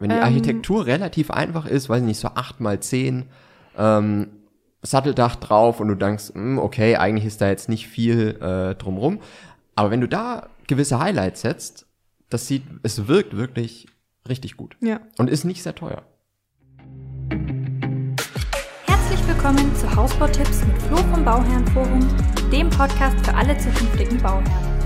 Wenn die Ähm. Architektur relativ einfach ist, weiß ich nicht, so 8 mal 10, ähm, Satteldach drauf und du denkst, hm, okay, eigentlich ist da jetzt nicht viel äh, drumrum. Aber wenn du da gewisse Highlights setzt, das sieht, es wirkt wirklich richtig gut. Ja. Und ist nicht sehr teuer. Herzlich willkommen zu Hausbautipps mit Flo vom Bauherrenforum, dem Podcast für alle zukünftigen Bauherren.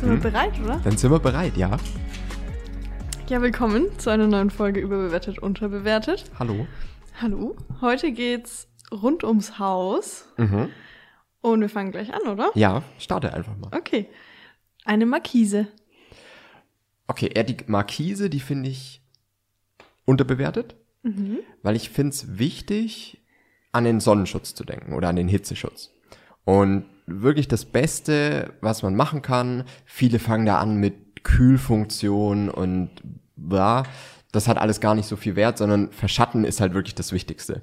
Sind wir bereit, oder? Dann sind wir bereit, ja. Ja, willkommen zu einer neuen Folge überbewertet, unterbewertet. Hallo. Hallo. Heute geht's rund ums Haus. Mhm. Und wir fangen gleich an, oder? Ja, starte einfach mal. Okay. Eine Markise. Okay, eher die Markise, die finde ich unterbewertet, Mhm. weil ich finde es wichtig, an den Sonnenschutz zu denken oder an den Hitzeschutz. Und wirklich das Beste, was man machen kann, viele fangen da an mit Kühlfunktion und bla. Das hat alles gar nicht so viel Wert, sondern Verschatten ist halt wirklich das Wichtigste.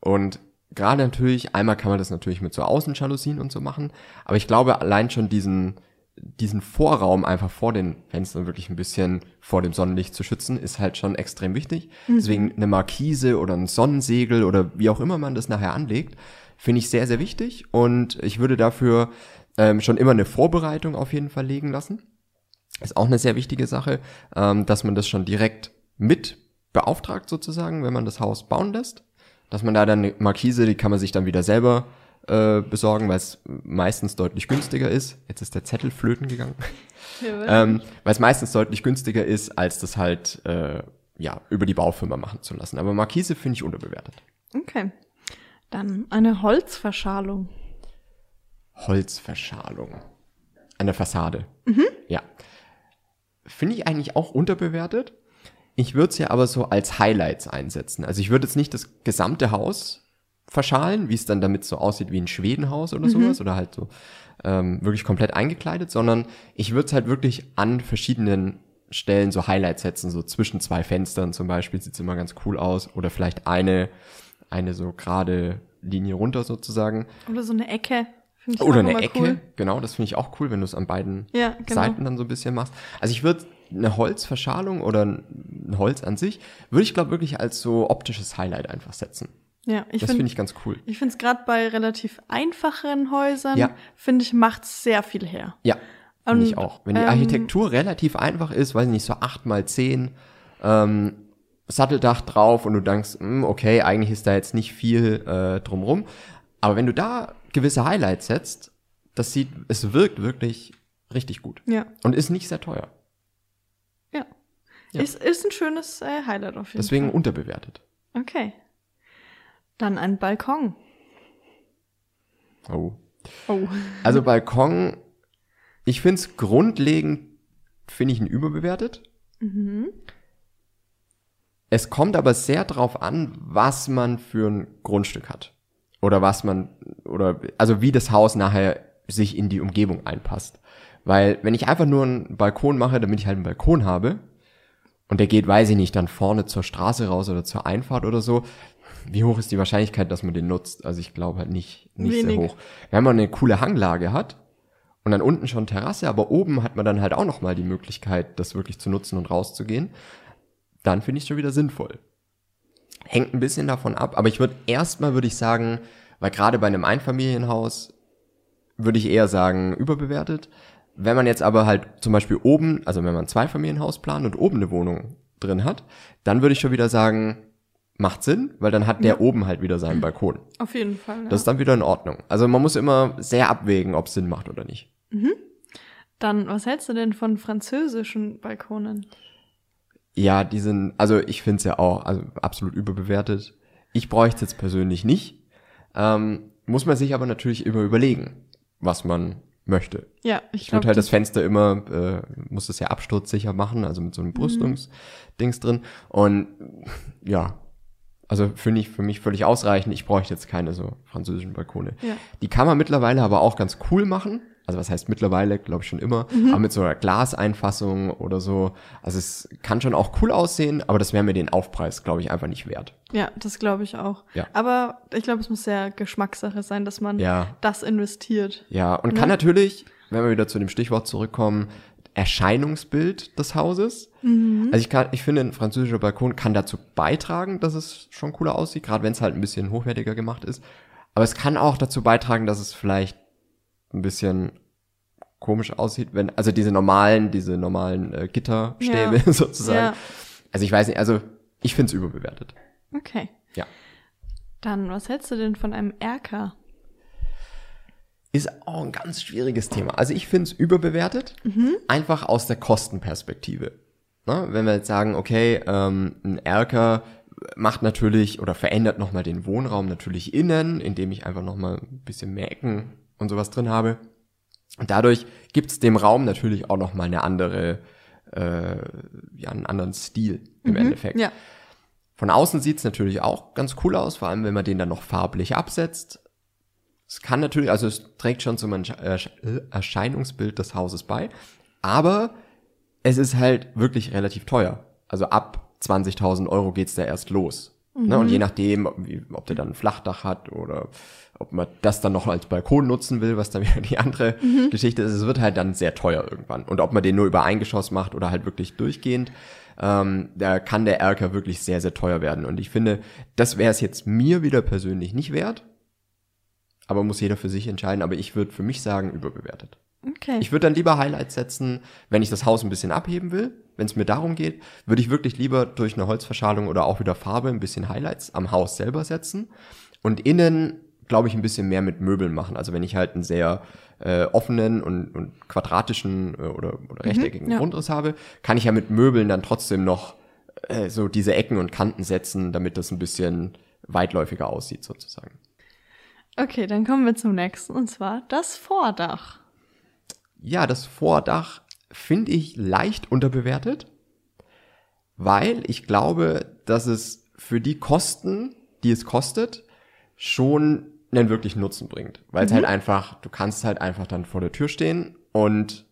Und gerade natürlich, einmal kann man das natürlich mit so Außenjalousien und so machen, aber ich glaube allein schon diesen, diesen Vorraum einfach vor den Fenstern wirklich ein bisschen vor dem Sonnenlicht zu schützen, ist halt schon extrem wichtig. Deswegen eine Markise oder ein Sonnensegel oder wie auch immer man das nachher anlegt, finde ich sehr, sehr wichtig. Und ich würde dafür ähm, schon immer eine Vorbereitung auf jeden Fall legen lassen. Ist auch eine sehr wichtige Sache, ähm, dass man das schon direkt mit beauftragt sozusagen, wenn man das Haus bauen lässt. Dass man da dann eine Markise, die kann man sich dann wieder selber äh, besorgen, weil es meistens deutlich günstiger ist. Jetzt ist der Zettel flöten gegangen. ähm, weil es meistens deutlich günstiger ist, als das halt äh, ja über die Baufirma machen zu lassen. Aber Markise finde ich unterbewertet. Okay. Dann eine Holzverschalung. Holzverschalung. An der Fassade. Ja. Finde ich eigentlich auch unterbewertet. Ich würde es ja aber so als Highlights einsetzen. Also ich würde jetzt nicht das gesamte Haus verschalen, wie es dann damit so aussieht wie ein Schwedenhaus oder sowas oder halt so ähm, wirklich komplett eingekleidet, sondern ich würde es halt wirklich an verschiedenen Stellen so Highlights setzen, so zwischen zwei Fenstern zum Beispiel sieht es immer ganz cool aus oder vielleicht eine, eine so gerade Linie runter sozusagen Oder so eine Ecke. Finde ich oder eine Ecke, Cool. genau, das finde ich auch cool, wenn du es an beiden Ja, genau. Seiten dann so ein bisschen machst. Also ich würde eine Holzverschalung oder ein Holz an sich, würde ich glaube wirklich als so optisches Highlight einfach setzen. Ja, ich das finde finde ich ganz cool. Ich finde es gerade bei relativ einfacheren Häusern, Ja. finde ich, macht sehr viel her. Ja, finde ich auch. Wenn die ähm, Architektur relativ einfach ist, weiß ich nicht, so 8 mal 10 ähm, Satteldach drauf und du denkst, hm, okay, eigentlich ist da jetzt nicht viel äh, drumrum. Aber wenn du da gewisse Highlights setzt, das sieht, es wirkt wirklich richtig gut. Ja, Und ist nicht sehr teuer. ja. Ja. Ist, ist ein schönes äh, Highlight auf jeden Deswegen Fall. unterbewertet. Okay. Dann ein Balkon. Oh. Oh. Also Balkon, ich finde es grundlegend, finde ich ihn überbewertet. Mhm. Es kommt aber sehr drauf an, was man für ein Grundstück hat. Oder was man, oder, also wie das Haus nachher sich in die Umgebung einpasst. Weil, wenn ich einfach nur einen Balkon mache, damit ich halt einen Balkon habe, und der geht, weiß ich nicht, dann vorne zur Straße raus oder zur Einfahrt oder so, wie hoch ist die Wahrscheinlichkeit, dass man den nutzt? Also ich glaube halt nicht, nicht sehr hoch. Wenn man eine coole Hanglage hat und dann unten schon Terrasse, aber oben hat man dann halt auch nochmal die Möglichkeit, das wirklich zu nutzen und rauszugehen, dann finde ich schon wieder sinnvoll. Hängt ein bisschen davon ab, aber ich würde erstmal würde ich sagen, weil gerade bei einem Einfamilienhaus würde ich eher sagen überbewertet. Wenn man jetzt aber halt zum Beispiel oben, also wenn man ein Zweifamilienhaus plant und oben eine Wohnung drin hat, dann würde ich schon wieder sagen, macht Sinn, weil dann hat der oben halt wieder seinen Balkon. Auf jeden Fall. Ja. Das ist dann wieder in Ordnung. Also man muss immer sehr abwägen, ob es Sinn macht oder nicht. Dann, was hältst du denn von französischen Balkonen? Ja, die sind, also ich finde es ja auch also absolut überbewertet. Ich bräuchte es jetzt persönlich nicht. Ähm, muss man sich aber natürlich immer überlegen, was man möchte. Ja, ich glaube, würde halt das Fenster immer, äh, muss es ja absturzsicher machen, also mit so einem Brüstungsdings drin. Und ja, also finde ich für mich völlig ausreichend. Ich bräuchte jetzt keine so französischen Balkone. Ja. Die kann man mittlerweile aber auch ganz cool machen. Also was heißt mittlerweile, glaube ich schon immer, aber mit so einer Glaseinfassung oder so. Also es kann schon auch cool aussehen, aber das wäre mir den Aufpreis, glaube ich, einfach nicht wert. Ja, das glaube ich auch. Ja. Aber ich glaube, es muss sehr Geschmackssache sein, dass man Ja. das investiert. Ja, und Ne? kann natürlich, wenn wir wieder zu dem Stichwort zurückkommen, Erscheinungsbild des Hauses. Also ich kann, ich finde, ein französischer Balkon kann dazu beitragen, dass es schon cooler aussieht, gerade wenn es halt ein bisschen hochwertiger gemacht ist. Aber es kann auch dazu beitragen, dass es vielleicht ein bisschen komisch aussieht, wenn, also diese normalen, diese normalen äh, Gitterstäbe Ja. sozusagen. Ja. Also ich weiß nicht, also ich finde es überbewertet. Okay. Ja. Dann, was hältst du denn von einem Erker? Ist auch ein ganz schwieriges Thema. Also ich finde es überbewertet, einfach aus der Kostenperspektive. Ne? Wenn wir jetzt sagen, okay, ähm, ein Erker macht natürlich oder verändert nochmal den Wohnraum natürlich innen, indem ich einfach nochmal ein bisschen mehr Ecken und sowas drin habe. Und dadurch gibt es dem Raum natürlich auch nochmal eine andere, äh, ja, einen anderen Stil im Endeffekt. Ja. Von außen sieht's natürlich auch ganz cool aus, vor allem wenn man den dann noch farblich absetzt. Es kann natürlich, also es trägt schon zum Ersch- Ersch- Erscheinungsbild des Hauses bei, aber es ist halt wirklich relativ teuer. Also ab 20.000 Euro geht's da erst los. Ne? Und je nachdem, wie, ob der dann ein Flachdach hat oder ob man das dann noch als Balkon nutzen will, was dann wieder die andere Geschichte ist, es wird halt dann sehr teuer irgendwann. Und ob man den nur über ein Geschoss macht oder halt wirklich durchgehend, ähm, da kann der Erker wirklich sehr, sehr teuer werden. Und ich finde, das wäre es jetzt mir wieder persönlich nicht wert. Aber muss jeder für sich entscheiden. Aber ich würde für mich sagen, überbewertet. Okay. Ich würde dann lieber Highlights setzen, wenn ich das Haus ein bisschen abheben will. Wenn es mir darum geht, würde ich wirklich lieber durch eine Holzverschalung oder auch wieder Farbe ein bisschen Highlights am Haus selber setzen. Und innen, glaube ich, ein bisschen mehr mit Möbeln machen. Also wenn ich halt einen sehr äh, offenen und, und quadratischen äh, oder, oder rechteckigen ja. Grundriss habe, kann ich ja mit Möbeln dann trotzdem noch äh, so diese Ecken und Kanten setzen, damit das ein bisschen weitläufiger aussieht sozusagen. okay, dann kommen wir zum nächsten und zwar das Vordach. Ja, das Vordach finde ich leicht unterbewertet, weil ich glaube, dass es für die Kosten, die es kostet, schon einen wirklichen Nutzen bringt. Weil es halt einfach, du kannst halt einfach dann vor der Tür stehen und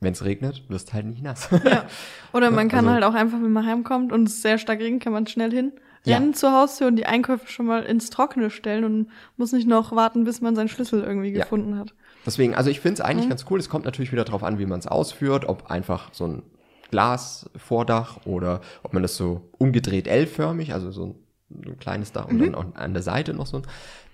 wenn es regnet, wirst halt nicht nass. Ja. Oder man kann also- halt auch einfach, wenn man heimkommt und es sehr stark regnet, kann man schnell hin, Ja. rennen zur Haustür und die Einkäufe schon mal ins Trockene stellen und muss nicht noch warten, bis man seinen Schlüssel irgendwie Ja. gefunden hat. Deswegen, also ich finde es eigentlich ganz cool. Es kommt natürlich wieder drauf an, wie man es ausführt, ob einfach so ein Glasvordach oder ob man das so umgedreht L-förmig, also so ein, ein kleines Dach und dann auch an der Seite noch so ein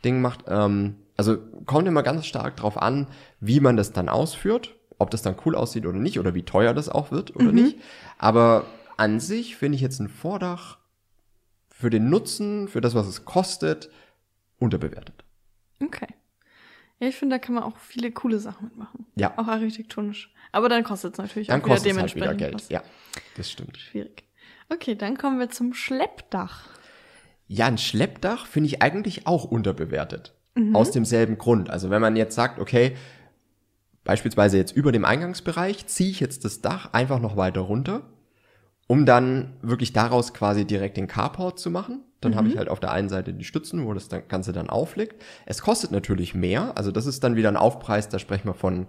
Ding macht. Ähm, also kommt immer ganz stark drauf an, wie man das dann ausführt, ob das dann cool aussieht oder nicht oder wie teuer das auch wird oder nicht. Aber an sich finde ich jetzt ein Vordach für den Nutzen, für das, was es kostet, unterbewertet. Okay. Ja, ich finde, da kann man auch viele coole Sachen mitmachen. Ja. Auch architektonisch. Aber dann kostet es natürlich Dann auch wieder es halt dementsprechend wieder Geld. was. Ja, das stimmt. Schwierig. Okay, dann kommen wir zum Schleppdach. Ja, ein Schleppdach finde ich eigentlich auch unterbewertet. Aus demselben Grund. Also wenn man jetzt sagt, okay, beispielsweise jetzt über dem Eingangsbereich ziehe ich jetzt das Dach einfach noch weiter runter, um dann wirklich daraus quasi direkt den Carport zu machen. Dann habe ich halt auf der einen Seite die Stützen, wo das Ganze dann aufliegt. Es kostet natürlich mehr. Also das ist dann wieder ein Aufpreis, da sprechen wir von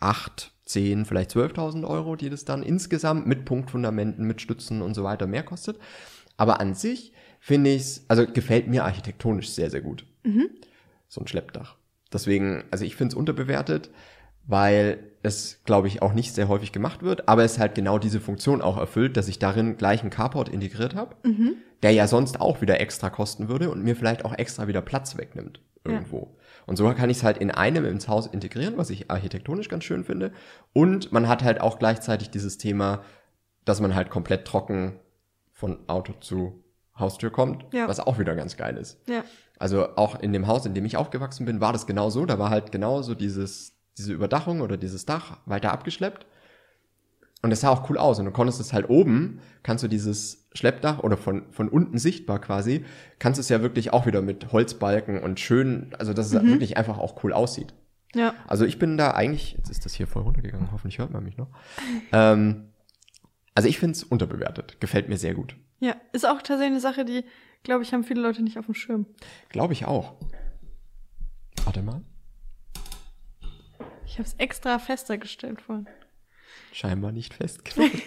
8, 10, vielleicht 12.000 Euro, die das dann insgesamt mit Punktfundamenten, mit Stützen und so weiter mehr kostet. Aber an sich finde ich es, also gefällt mir architektonisch sehr, sehr gut. So ein Schleppdach. Deswegen, also ich finde es unterbewertet, weil es, glaube ich, auch nicht sehr häufig gemacht wird, aber es halt genau diese Funktion auch erfüllt, dass ich darin gleich einen Carport integriert habe, der ja sonst auch wieder extra kosten würde und mir vielleicht auch extra wieder Platz wegnimmt irgendwo. Und so kann ich es halt in einem ins Haus integrieren, was ich architektonisch ganz schön finde. Und man hat halt auch gleichzeitig dieses Thema, dass man halt komplett trocken von Auto zu Haustür kommt, Ja. was auch wieder ganz geil ist. Ja. Also auch in dem Haus, in dem ich aufgewachsen bin, war das genau so. Da war halt genau so dieses, diese Überdachung oder dieses Dach weiter abgeschleppt. Und es sah auch cool aus. Und du konntest es halt oben, kannst du dieses Schleppdach oder von, von unten sichtbar quasi, kannst es ja wirklich auch wieder mit Holzbalken und schön, also dass es wirklich einfach auch cool aussieht. Ja. Also ich bin da eigentlich, jetzt ist das hier voll runtergegangen, hoffentlich hört man mich noch. Ähm, also ich finde es unterbewertet. Gefällt mir sehr gut. Ja. Ist auch tatsächlich eine Sache, die, glaube ich, haben viele Leute nicht auf dem Schirm. Glaube ich auch. Warte mal. Ich habe es extra fester gestellt vorhin. Scheinbar nicht festgenommen.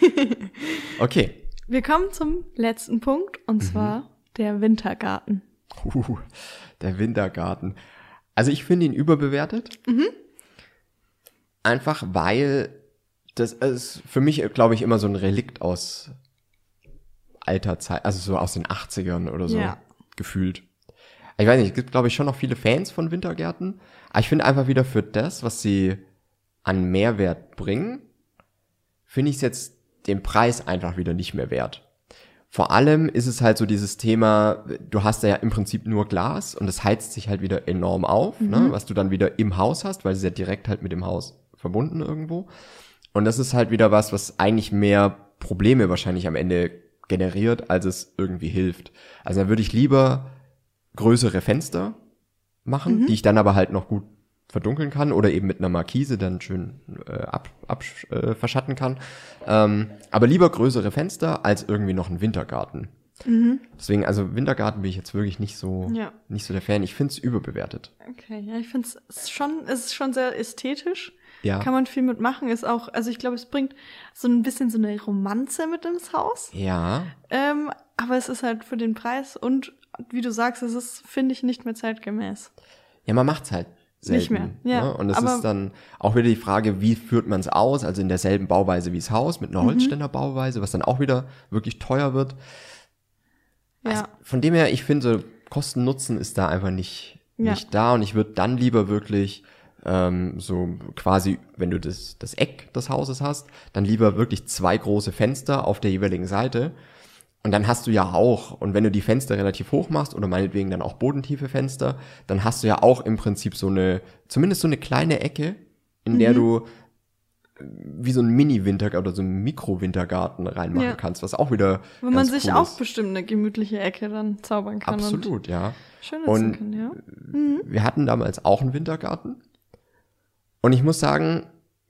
okay. Wir kommen zum letzten Punkt und zwar der Wintergarten. Uh, der Wintergarten. Also ich finde ihn überbewertet. Einfach weil das ist für mich, glaube ich, immer so ein Relikt aus alter Zeit, also so aus den 80ern oder so Ja. gefühlt. Ich weiß nicht, es gibt, glaube ich, schon noch viele Fans von Wintergärten. Aber ich finde einfach wieder für das, was sie an Mehrwert bringen, finde ich es jetzt den Preis einfach wieder nicht mehr wert. Vor allem ist es halt so dieses Thema, du hast ja im Prinzip nur Glas und es heizt sich halt wieder enorm auf, ne, was du dann wieder im Haus hast, weil es ist ja direkt halt mit dem Haus verbunden irgendwo. Und das ist halt wieder was, was eigentlich mehr Probleme wahrscheinlich am Ende generiert, als es irgendwie hilft. Also da würde ich lieber größere Fenster machen, die ich dann aber halt noch gut verdunkeln kann oder eben mit einer Markise dann schön äh, ab, ab, äh, verschatten kann. Ähm, aber lieber größere Fenster als irgendwie noch ein Wintergarten. Deswegen, also Wintergarten bin ich jetzt wirklich nicht so, Ja. nicht so der Fan. Ich finde es überbewertet. Okay, ja, ich finde es schon, es ist schon sehr ästhetisch. Ja. Kann man viel mitmachen, ist auch, also ich glaube, es bringt so ein bisschen so eine Romanze mit ins Haus. Ja, Ähm, aber es ist halt für den Preis und wie du sagst, es ist, finde ich, nicht mehr zeitgemäß. Ja, man macht's halt selten. Nicht mehr, ja, Ne? Und es ist dann auch wieder die Frage, wie führt man es aus? Also in derselben Bauweise wie das Haus, mit einer Mhm. Holzständerbauweise, was dann auch wieder wirklich teuer wird. Ja. Also von dem her, ich finde, so Kosten-Nutzen ist da einfach nicht, Ja. nicht da. Und ich würde dann lieber wirklich ähm, so quasi, wenn du das, das Eck des Hauses hast, dann lieber wirklich zwei große Fenster auf der jeweiligen Seite. Und dann hast du ja auch, und wenn du die Fenster relativ hoch machst oder meinetwegen dann auch bodentiefe Fenster, dann hast du ja auch im Prinzip so eine, zumindest so eine kleine Ecke, in der du äh, wie so ein Mini-Winter oder so ein Mikro-Wintergarten reinmachen Ja. kannst, was auch wieder Wo man sich cool auch ist. bestimmt eine gemütliche Ecke dann zaubern kann und Absolut, ja. schön Und kann, ja. wir hatten damals auch einen Wintergarten. Und ich muss sagen,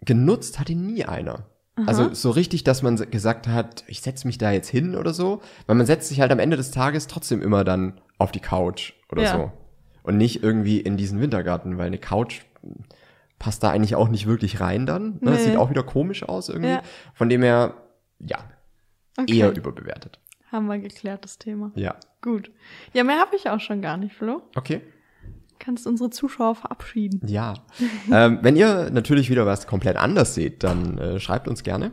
genutzt hat ihn nie einer. Also so richtig, dass man gesagt hat, ich setze mich da jetzt hin oder so. Weil man setzt sich halt am Ende des Tages trotzdem immer dann auf die Couch oder Ja. so. Und nicht irgendwie in diesen Wintergarten, weil eine Couch passt da eigentlich auch nicht wirklich rein dann. Ne? Das Nee. sieht auch wieder komisch aus irgendwie. Ja. Von dem her, ja, Okay. eher überbewertet. Haben wir geklärt, das Thema. Ja. Gut. Ja, mehr habe ich auch schon gar nicht, Flo. Okay. Kannst unsere Zuschauer verabschieden. Ja. ähm, wenn ihr natürlich wieder was komplett anders seht, dann äh, schreibt uns gerne.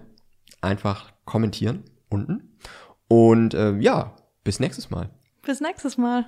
Einfach kommentieren unten. Und äh, ja, bis nächstes Mal. Bis nächstes Mal.